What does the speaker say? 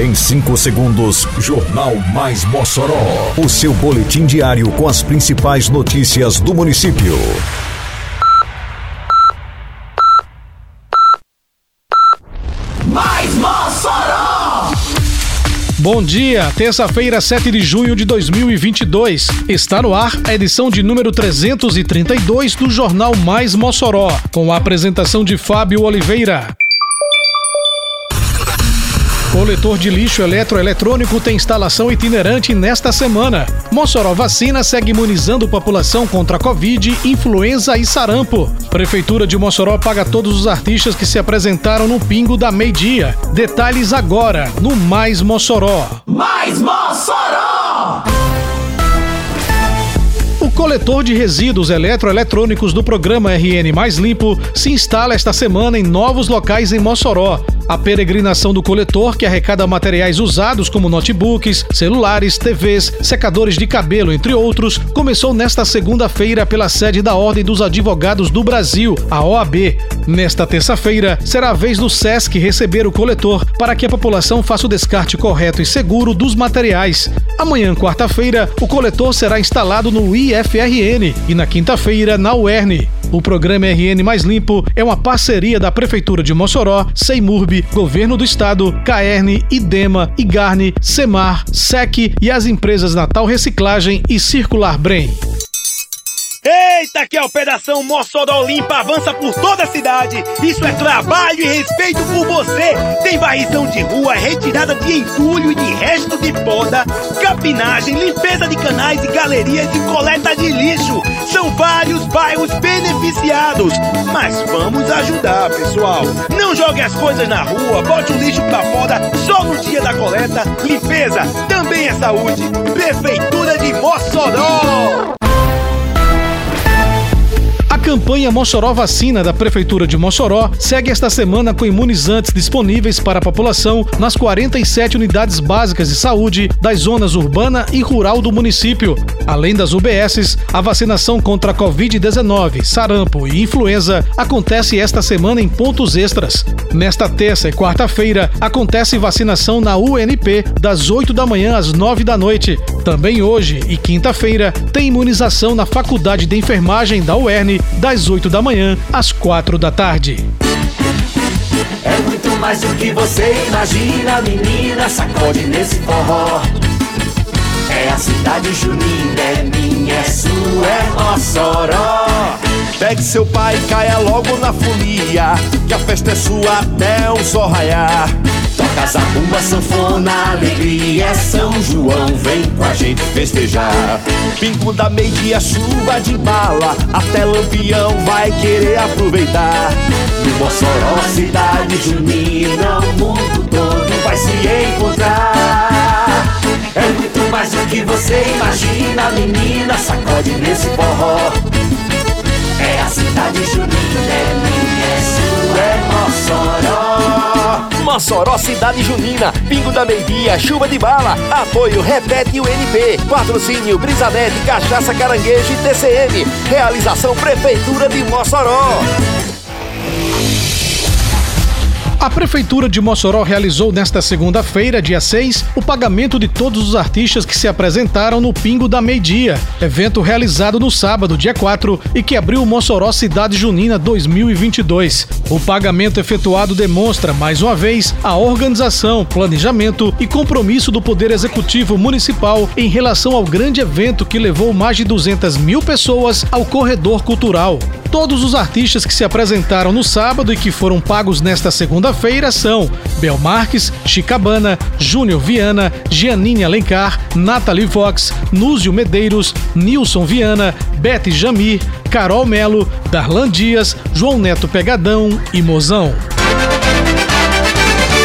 Em 5 segundos, Jornal Mais Mossoró. O seu boletim diário com as principais notícias do município. Mais Mossoró! Bom dia, terça-feira, 7 de junho de 2022. Está no ar a edição de número 332 do Jornal Mais Mossoró, com a apresentação de Fábio Oliveira. Coletor de lixo eletroeletrônico tem instalação itinerante nesta semana. Mossoró Vacina segue imunizando população contra Covid, influenza e sarampo. Prefeitura de Mossoró paga todos os artistas que se apresentaram no Pingo da Meio-Dia. Detalhes agora no Mais Mossoró. Mais Mossoró! O coletor de resíduos eletroeletrônicos do programa RN Mais Limpo se instala esta semana em novos locais em Mossoró. A peregrinação do coletor, que arrecada materiais usados como notebooks, celulares, TVs, secadores de cabelo, entre outros, começou nesta segunda-feira pela sede da Ordem dos Advogados do Brasil, a OAB. Nesta terça-feira, será a vez do SESC receber o coletor para que a população faça o descarte correto e seguro dos materiais. Amanhã, quarta-feira, o coletor será instalado no IFRN e na quinta-feira na UERN. O programa RN Mais Limpo é uma parceria da Prefeitura de Mossoró, Seimurb, Governo do Estado, Caerne, Idema, Igarne, Semar, SEC e as empresas Natal Reciclagem e Circular Brem. Eita, que a Operação Mossoró Limpa avança por toda a cidade. Isso é trabalho e respeito por você. Tem varrição de rua, retirada de entulho e de resto de poda, capinagem, limpeza de canais e galerias e coleta de lixo. São vários bairros beneficiados. Mas vamos ajudar, pessoal. Não jogue as coisas na rua, bote o lixo pra fora só no dia da coleta. Limpeza também é saúde. Prefeitura de Mossoró. Campanha Mossoró Vacina da Prefeitura de Mossoró segue esta semana com imunizantes disponíveis para a população nas 47 unidades básicas de saúde das zonas urbana e rural do município. Além das UBSs, a vacinação contra a Covid-19, sarampo e influenza acontece esta semana em pontos extras. Nesta terça e quarta-feira, acontece vacinação na UNP das 8 da manhã às 9 da noite. Também hoje e quinta-feira tem imunização na Faculdade de Enfermagem da UERN das 8 da manhã às 4 da tarde. É muito mais do que você imagina, menina. Sacode nesse forró. É a cidade junina, é minha, é sua, é Mossoró. Pegue seu pai e caia logo na folia, que a festa é sua até o sol raiar. Toca zabumba, sanfona, alegria, é São João, vem com a gente festejar. Pingo da meia, chuva de bala, até lampião vai querer aproveitar. No Mossoró, cidade junina, o mundo todo vai se encontrar. É muito mais do que você imagina, menina, sacode nesse forró. É a cidade junina, Mossoró. Cidade junina, pingo da meia, chuva de bala, apoio Repete o NP, patrocínio Brisanete, Cachaça Caranguejo e TCM, realização Prefeitura de Mossoró. A Prefeitura de Mossoró realizou nesta segunda-feira, dia 6, o pagamento de todos os artistas que se apresentaram no Pingo da Meio-Dia, evento realizado no sábado, dia 4, e que abriu o Mossoró Cidade Junina 2022. O pagamento efetuado demonstra, mais uma vez, a organização, planejamento e compromisso do Poder Executivo Municipal em relação ao grande evento que levou mais de 200 mil pessoas ao corredor cultural. Todos os artistas que se apresentaram no sábado e que foram pagos nesta segunda-feira são Bel Marques, Chicabana, Júnior Viana, Giannine Alencar, Nathalie Vox, Núzio Medeiros, Nilson Viana, Bete Jamir, Carol Melo, Darlan Dias, João Neto Pegadão e Mozão.